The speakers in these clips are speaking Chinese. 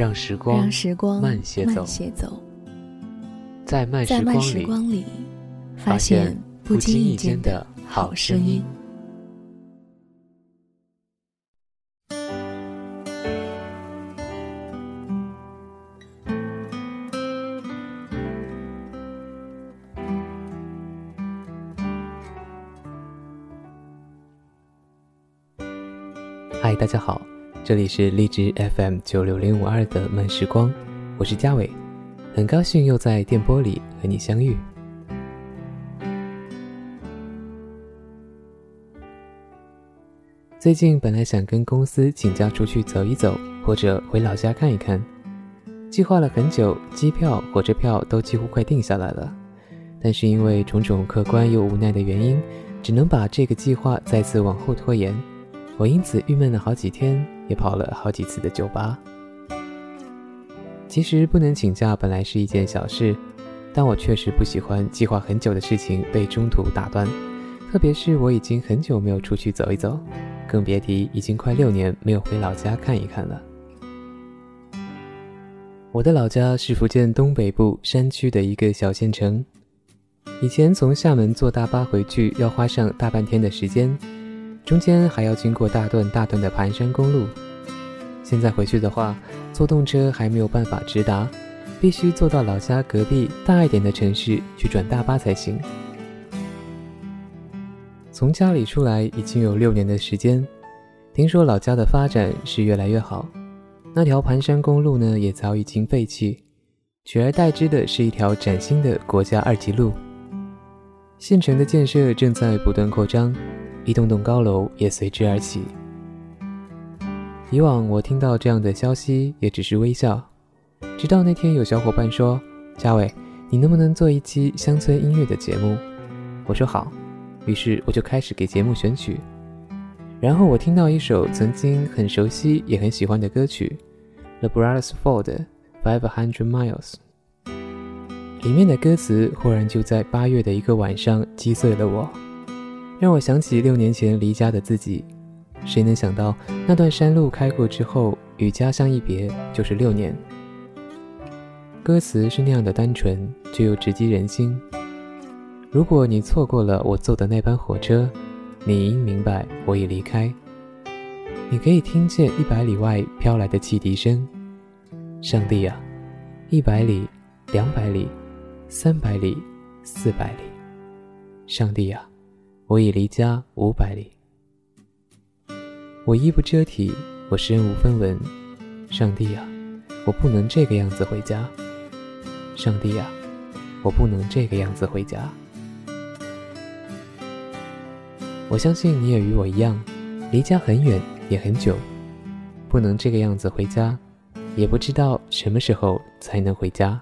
让时光，慢些走，在慢时光里，发现不经意间的好声音。嗨，大家好，这里是荔枝 FM 九六零五二的慢时光，我是嘉伟，很高兴又在电波里和你相遇。最近本来想跟公司请假出去走一走，或者回老家看一看，计划了很久，机票、火车票都几乎快定下来了，但是因为种种客观又无奈的原因，只能把这个计划再次往后拖延。我因此郁闷了好几天，也跑了好几次的酒吧。其实不能请假本来是一件小事，但我确实不喜欢计划很久的事情被中途打断，特别是我已经很久没有出去走一走，更别提已经快六年没有回老家看一看了。我的老家是福建东北部山区的一个小县城，以前从厦门坐大巴回去要花上大半天的时间。中间还要经过大段大段的盘山公路，现在回去的话，坐动车还没有办法直达，必须坐到老家隔壁大一点的城市去转大巴才行。从家里出来已经有六年的时间，听说老家的发展是越来越好，那条盘山公路呢也早已经废弃，取而代之的是一条崭新的国家二级路。县城的建设正在不断扩张。一栋栋高楼也随之而起。以往我听到这样的消息也只是微笑，直到那天有小伙伴说：“嘉伟，你能不能做一期乡村音乐的节目？”我说好，于是我就开始给节目选曲。然后我听到一首曾经很熟悉也很喜欢的歌曲《The Brothers Ford Five Hundred Miles》，里面的歌词忽然就在八月的一个晚上击碎了我。让我想起六年前离家的自己，谁能想到那段山路开过之后，与家乡一别就是六年。歌词是那样的单纯，却又直击人心。如果你错过了我坐的那班火车，你应明白我已离开。你可以听见一百里外飘来的汽笛声。上帝啊，一百里，两百里，三百里，四百里。上帝啊！我已离家五百里，我衣不遮体，我身无分文。上帝啊，我不能这个样子回家。上帝啊，我不能这个样子回家。我相信你也与我一样，离家很远也很久，不能这个样子回家，也不知道什么时候才能回家。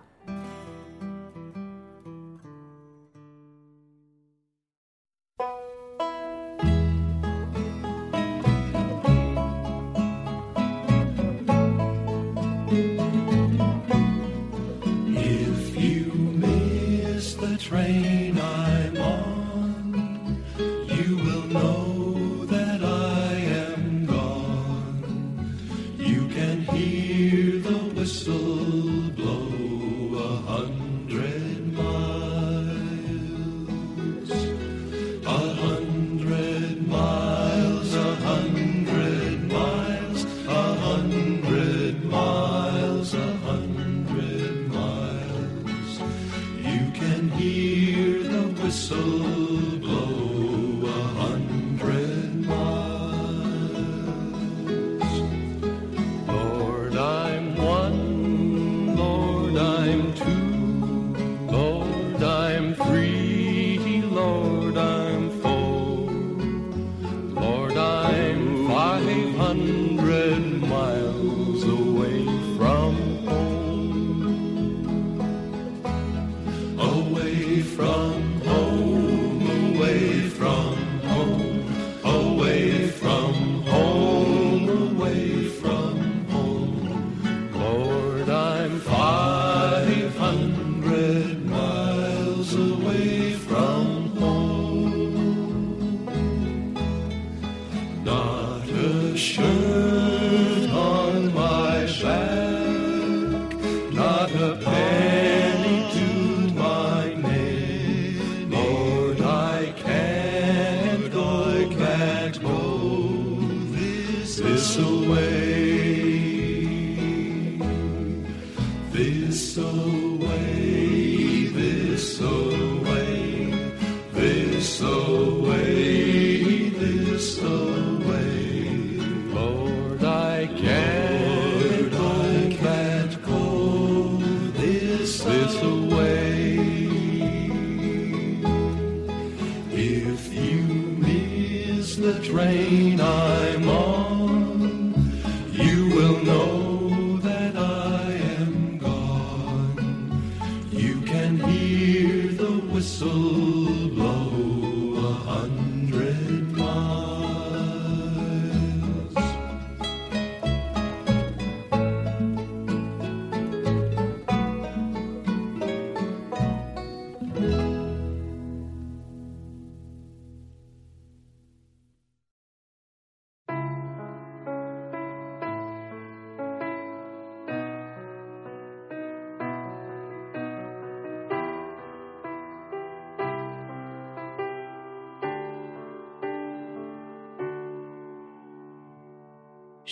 So.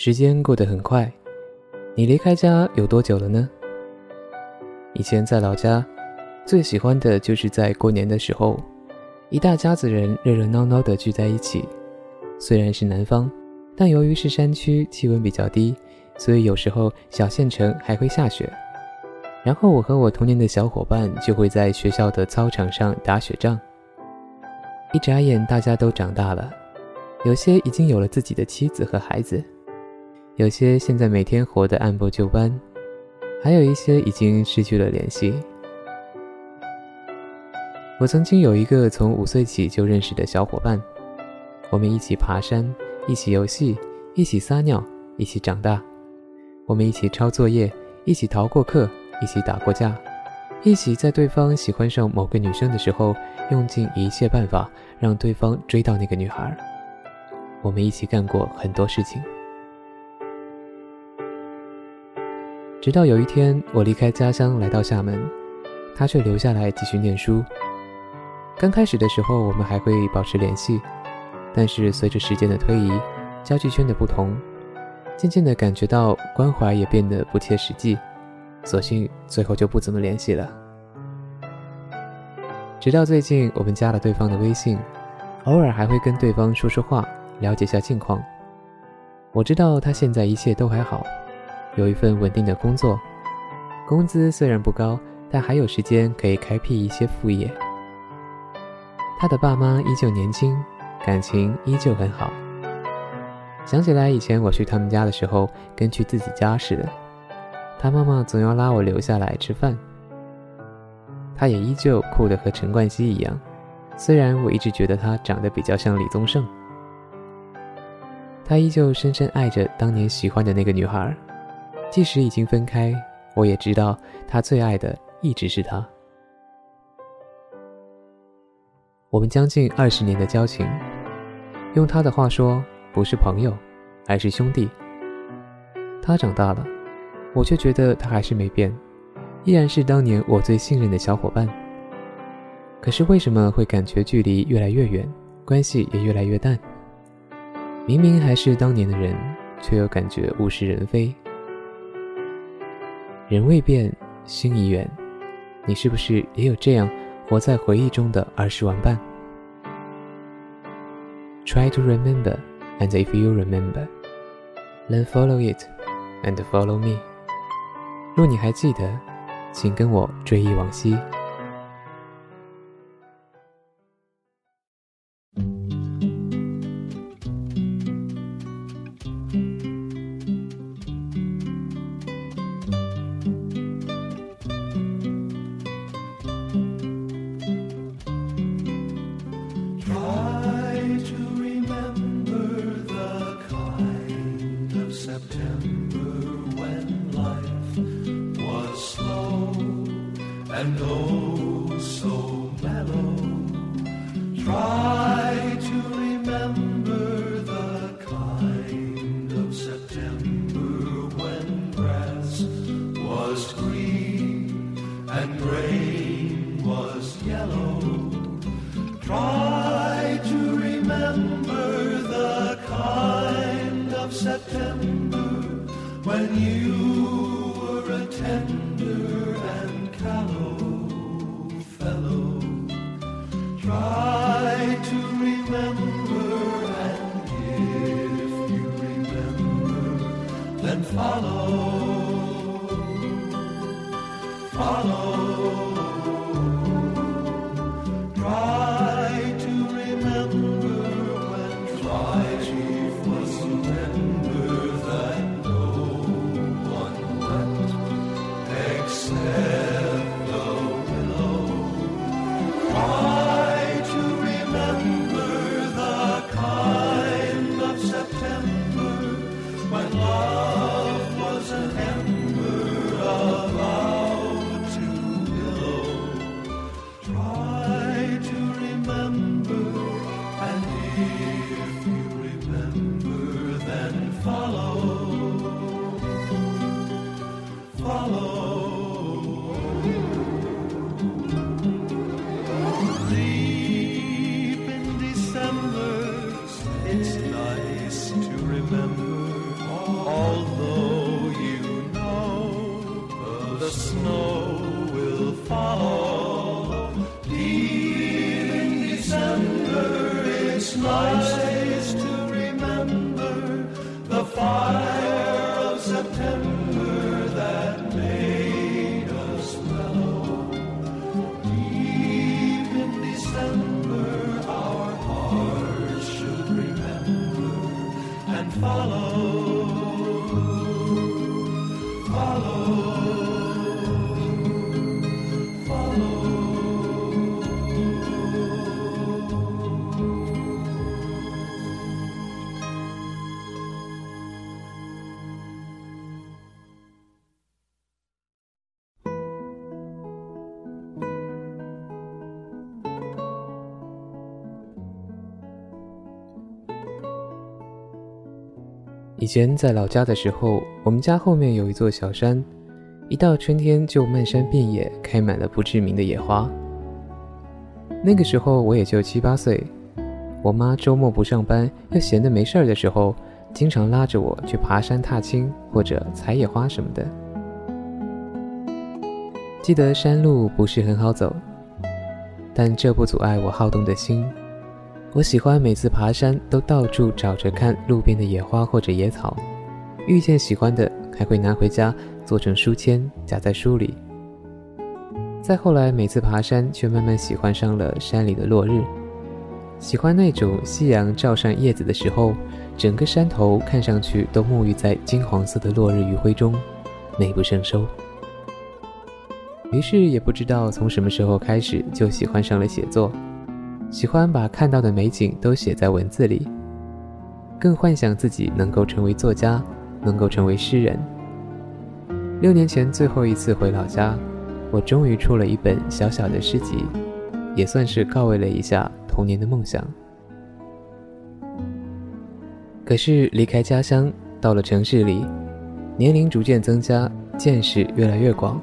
时间过得很快，你离开家有多久了呢？以前在老家，最喜欢的就是在过年的时候，一大家子人热热闹闹的聚在一起。虽然是南方，但由于是山区，气温比较低，所以有时候小县城还会下雪。然后我和我童年的小伙伴就会在学校的操场上打雪仗。一眨眼，大家都长大了，有些已经有了自己的妻子和孩子。有些现在每天活得按部就班，还有一些已经失去了联系。我曾经有一个从五岁起就认识的小伙伴，我们一起爬山，一起游戏，一起撒尿，一起长大。我们一起抄作业，一起逃过课，一起打过架，一起在对方喜欢上某个女生的时候，用尽一切办法让对方追到那个女孩。我们一起干过很多事情。直到有一天，我离开家乡来到厦门，他却留下来继续念书。刚开始的时候，我们还会保持联系，但是随着时间的推移，交际圈的不同，渐渐的感觉到关怀也变得不切实际，索性最后就不怎么联系了。直到最近，我们加了对方的微信，偶尔还会跟对方说说话，了解下近况。我知道他现在一切都还好。有一份稳定的工作，工资虽然不高，但还有时间可以开辟一些副业。他的爸妈依旧年轻，感情依旧很好。想起来以前我去他们家的时候，跟去自己家似的，他妈妈总要拉我留下来吃饭。他也依旧酷得和陈冠希一样，虽然我一直觉得他长得比较像李宗盛。他依旧深深爱着当年喜欢的那个女孩。即使已经分开，我也知道他最爱的一直是他。我们将近二十年的交情，用他的话说，不是朋友，而是兄弟。他长大了，我却觉得他还是没变，依然是当年我最信任的小伙伴。可是为什么会感觉距离越来越远，关系也越来越淡？明明还是当年的人，却又感觉物是人非。人未变，心已远。你是不是也有这样活在回忆中的儿时玩伴？Try to remember, and if you remember, then follow it, and follow me. 若你还记得，请跟我追忆往昔。以前在老家的时候，我们家后面有一座小山，一到春天就漫山遍野开满了不知名的野花。那个时候我也就七八岁，我妈周末不上班，又闲得没事儿的时候，经常拉着我去爬山踏青或者采野花什么的。记得山路不是很好走，但这不阻碍我好动的心。我喜欢每次爬山都到处找着看路边的野花或者野草，遇见喜欢的还会拿回家做成书签夹在书里。再后来，每次爬山却慢慢喜欢上了山里的落日，喜欢那种夕阳照上叶子的时候，整个山头看上去都沐浴在金黄色的落日余晖中，美不胜收。于是也不知道从什么时候开始就喜欢上了写作。喜欢把看到的美景都写在文字里，更幻想自己能够成为作家，能够成为诗人。六年前最后一次回老家，我终于出了一本小小的诗集，也算是告慰了一下童年的梦想。可是离开家乡，到了城市里，年龄逐渐增加，见识越来越广，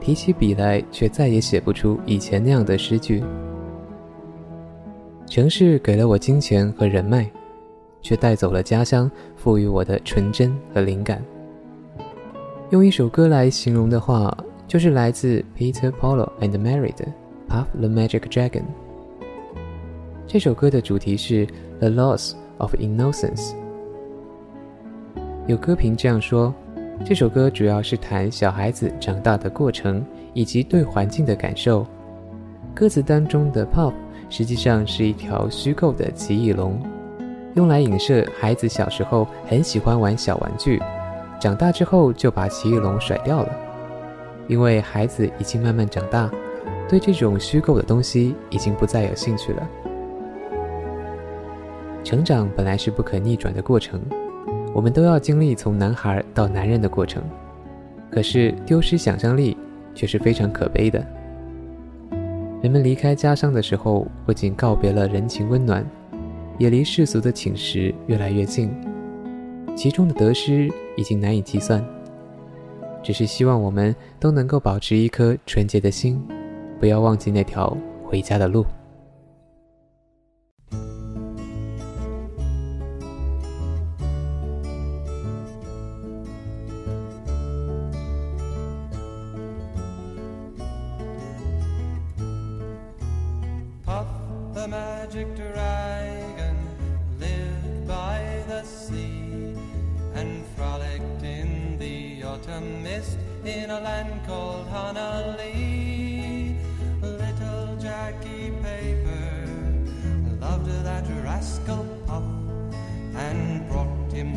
提起笔来却再也写不出以前那样的诗句。城市给了我金钱和人脉，却带走了家乡赋予我的纯真和灵感。用一首歌来形容的话，就是来自 Peter Paul and Mary 的《Puff the Magic Dragon》。这首歌的主题是 The Loss of Innocence。有歌评这样说：这首歌主要是谈小孩子长大的过程以及对环境的感受。歌词当中的 “Pop” 实际上是一条虚构的奇异龙，用来影射孩子小时候很喜欢玩小玩具，长大之后就把奇异龙甩掉了。因为孩子已经慢慢长大，对这种虚构的东西已经不再有兴趣了。成长本来是不可逆转的过程，我们都要经历从男孩到男人的过程。可是丢失想象力却是非常可悲的。人们离开家乡的时候，不仅告别了人情温暖，也离世俗的寝食越来越近，其中的得失已经难以计算。只是希望我们都能够保持一颗纯洁的心，不要忘记那条回家的路。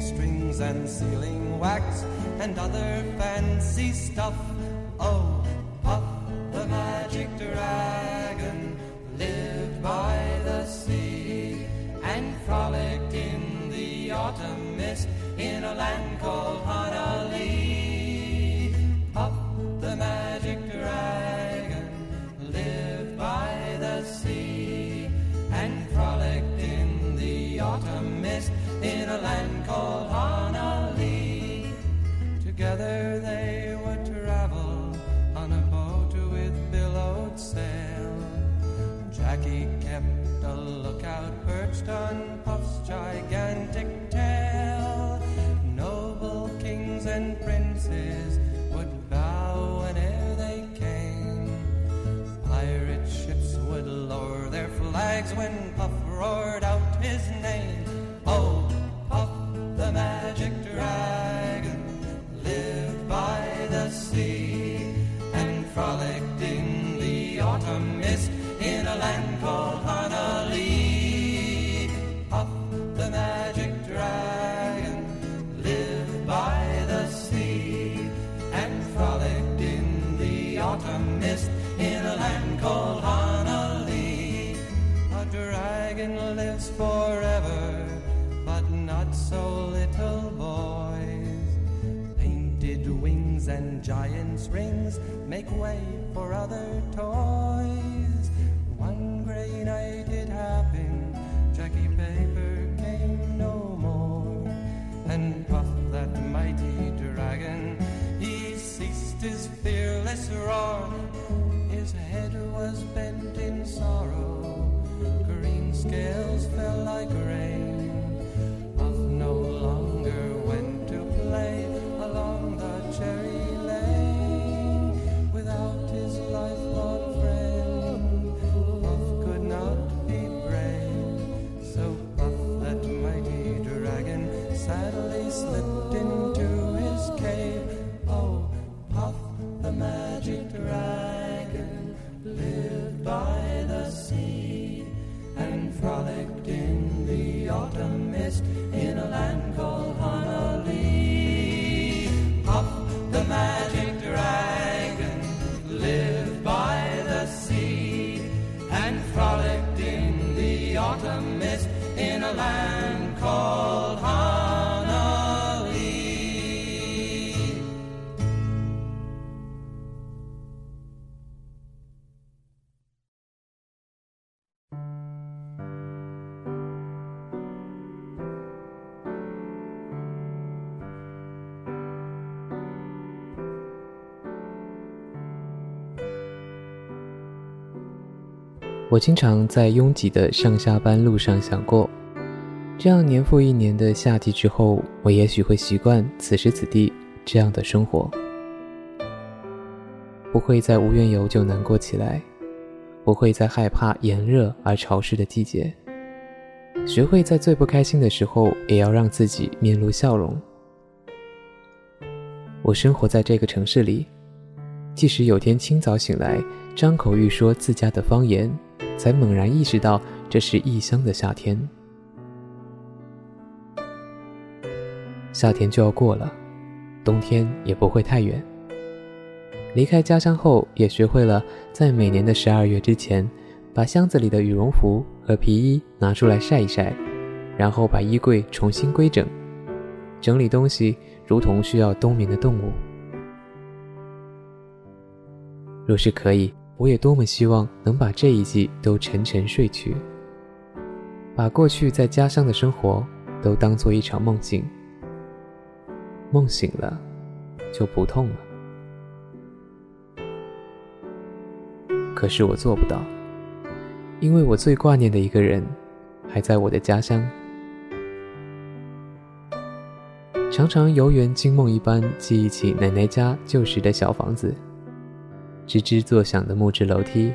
Strings and sealing wax and other fancy stuff. Flags when Puff his fearless roar. His head 我经常在拥挤的上下班路上想过，这样年复一年的夏季之后，我也许会习惯此时此地这样的生活，不会再无缘由就难过起来，不会再害怕炎热而潮湿的季节，学会在最不开心的时候，也要让自己面露笑容。我生活在这个城市里，即使有天清早醒来，张口欲说自家的方言。才猛然意识到这是异乡的夏天。夏天就要过了，冬天也不会太远。离开家乡后，也学会了在每年的十二月之前，把箱子里的羽绒服和皮衣拿出来晒一晒，然后把衣柜重新规整。整理东西如同需要冬眠的动物。若是可以，我也多么希望能把这一季都沉沉睡去，把过去在家乡的生活都当做一场梦境。梦醒了，就不痛了。可是我做不到，因为我最挂念的一个人，还在我的家乡。常常游园惊梦一般记忆起奶奶家旧时的小房子，吱吱作响的木质楼梯，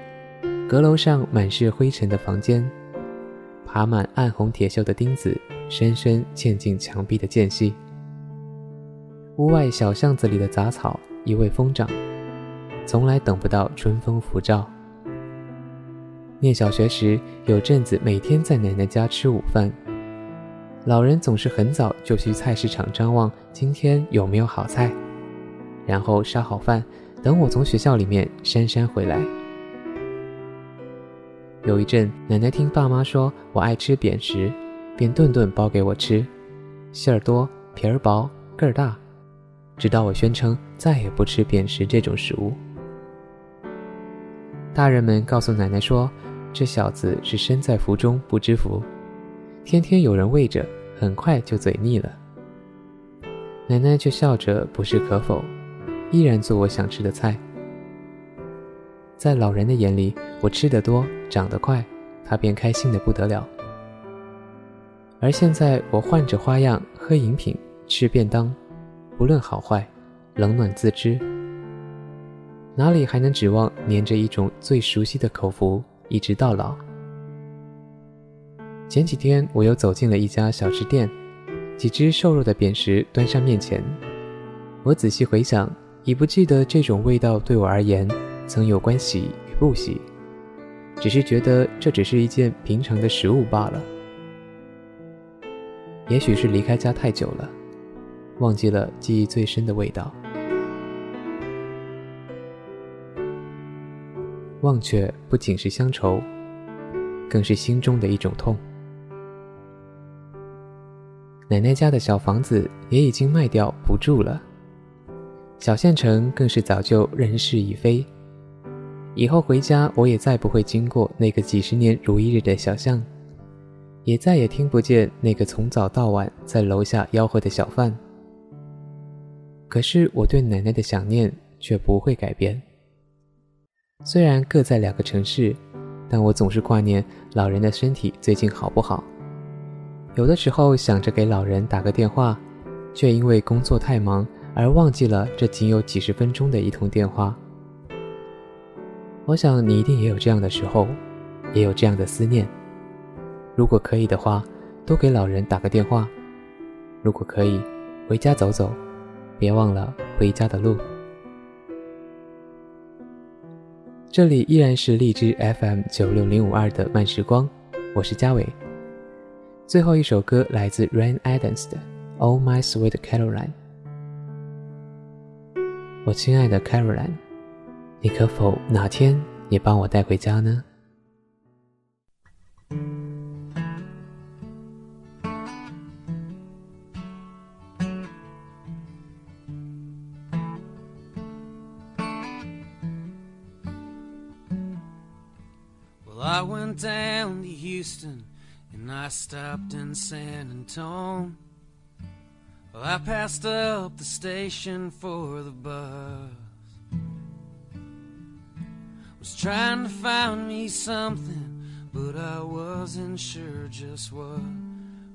阁楼上满是灰尘的房间，爬满暗红铁锈的钉子，深深嵌进墙壁的间隙。屋外小巷子里的杂草一味疯长，从来等不到春风拂照。念小学时，有阵子每天在奶奶家吃午饭。老人总是很早就去菜市场张望，今天有没有好菜，然后烧好饭，等我从学校里面姗姗回来。有一阵，奶奶听爸妈说我爱吃扁食，便顿顿包给我吃，馅儿多，皮儿薄，个儿大，直到我宣称再也不吃扁食这种食物。大人们告诉奶奶说，这小子是身在福中不知福。天天有人喂着，很快就嘴腻了。奶奶却笑着不置可否，依然做我想吃的菜。在老人的眼里，我吃得多，长得快，他便开心的不得了。而现在，我换着花样喝饮品，吃便当，不论好坏，冷暖自知。哪里还能指望黏着一种最熟悉的口福，一直到老？前几天，我又走进了一家小吃店，几只瘦肉的扁食端上面前。我仔细回想，已不记得这种味道对我而言曾有关喜与不喜，只是觉得这只是一件平常的食物罢了。也许是离开家太久了，忘记了记忆最深的味道。忘却不仅是乡愁，更是心中的一种痛。奶奶家的小房子也已经卖掉不住了，小县城更是早就人事已非。以后回家，我也再不会经过那个几十年如一日的小巷，也再也听不见那个从早到晚在楼下吆喝的小贩。可是我对奶奶的想念却不会改变。虽然各在两个城市，但我总是挂念老人的身体最近好不好。有的时候想着给老人打个电话，却因为工作太忙而忘记了这仅有几十分钟的一通电话。我想你一定也有这样的时候，也有这样的思念。如果可以的话，多给老人打个电话。如果可以，回家走走，别忘了回家的路。这里依然是荔枝 FM 九六零五二的慢时光，我是嘉伟。最后一首歌来自 Rain Adams 的《Oh My Sweet Caroline》。我亲爱的 Caroline，你可否哪天也帮我带回家呢 went down to Houston. And I stopped in San Antone. Well, I passed up the station for the bus. Was trying to find me something, but I wasn't sure just what.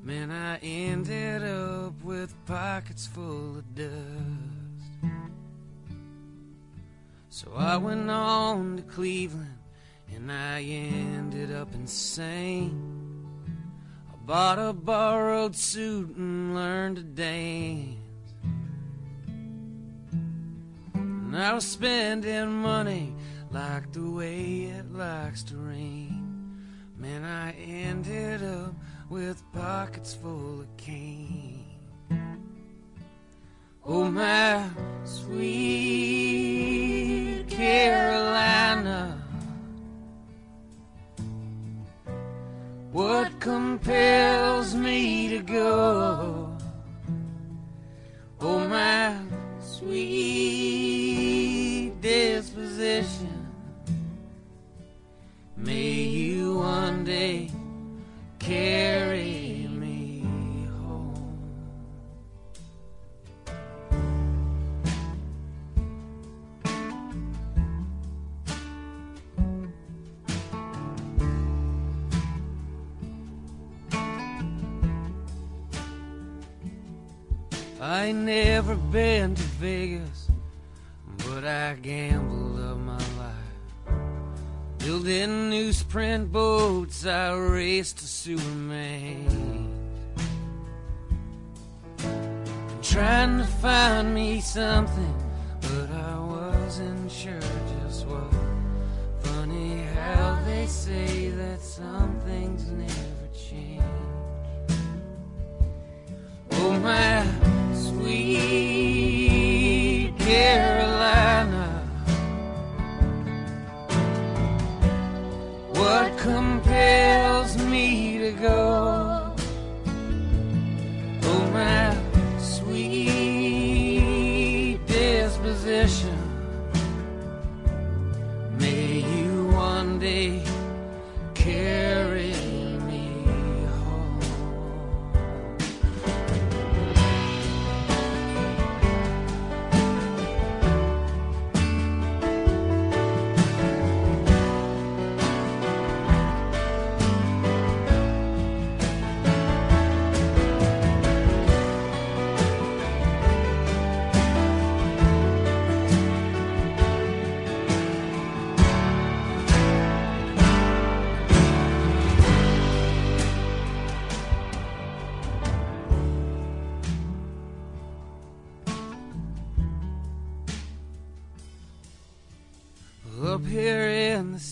Man, I ended up with pockets full of dust. So I went on to Cleveland, and I ended up insane. I bought a borrowed suit and learned to dance. And I was spending money like the way it likes to rain. Man, I ended up with pockets full of cane. Oh, my sweet Carolina. What compels me to go? Oh, my sweet.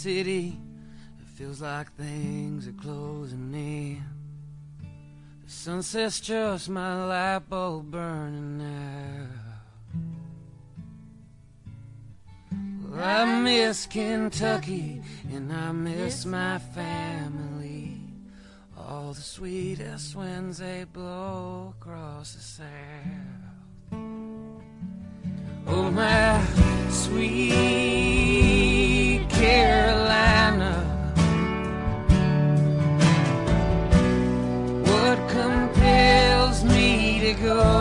City, it feels like things are closing in. The sunset's just my light bulb burning now. Well, I miss Kentucky and I miss my family. All the sweetest winds they blow across the south. Oh, my sweet Carolina. What compels me to go?